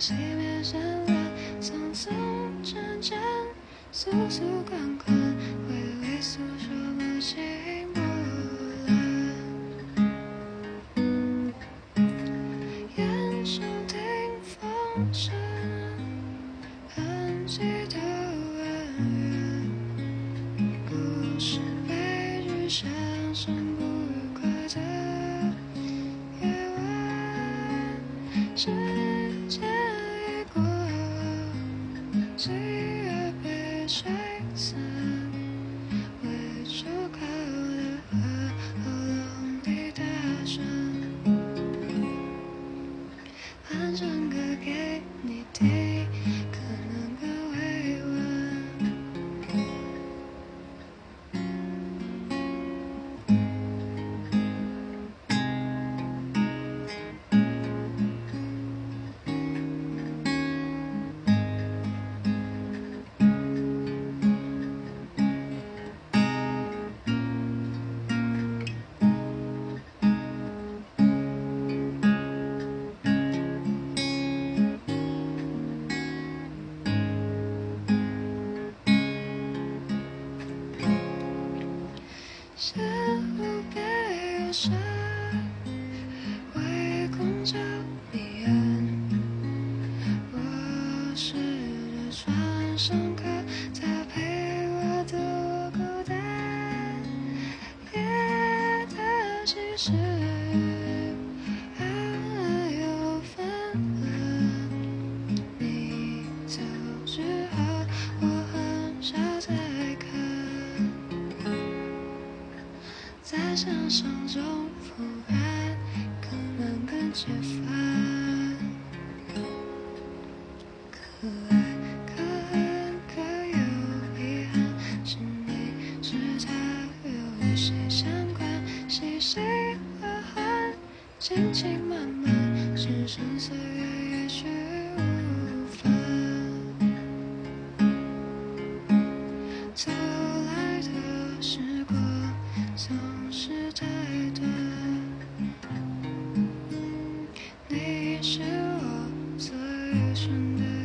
熄灭山峦，匆匆阵阵，速速款款，微微诉说不清波澜。眼中听风声，痕迹的恩怨。故事悲剧上升不愉快的夜晚，吹散，未出口的河喉咙里打转，换成歌给你听，是无边忧伤，为空照彼岸。我试着穿上壳，它陪我度孤单。夜的其实在想象中复燃可能更解烦可爱可恨可有遗憾是你是他又与谁相关细细缓缓轻轻慢慢只剩岁月也许我你是我最深的。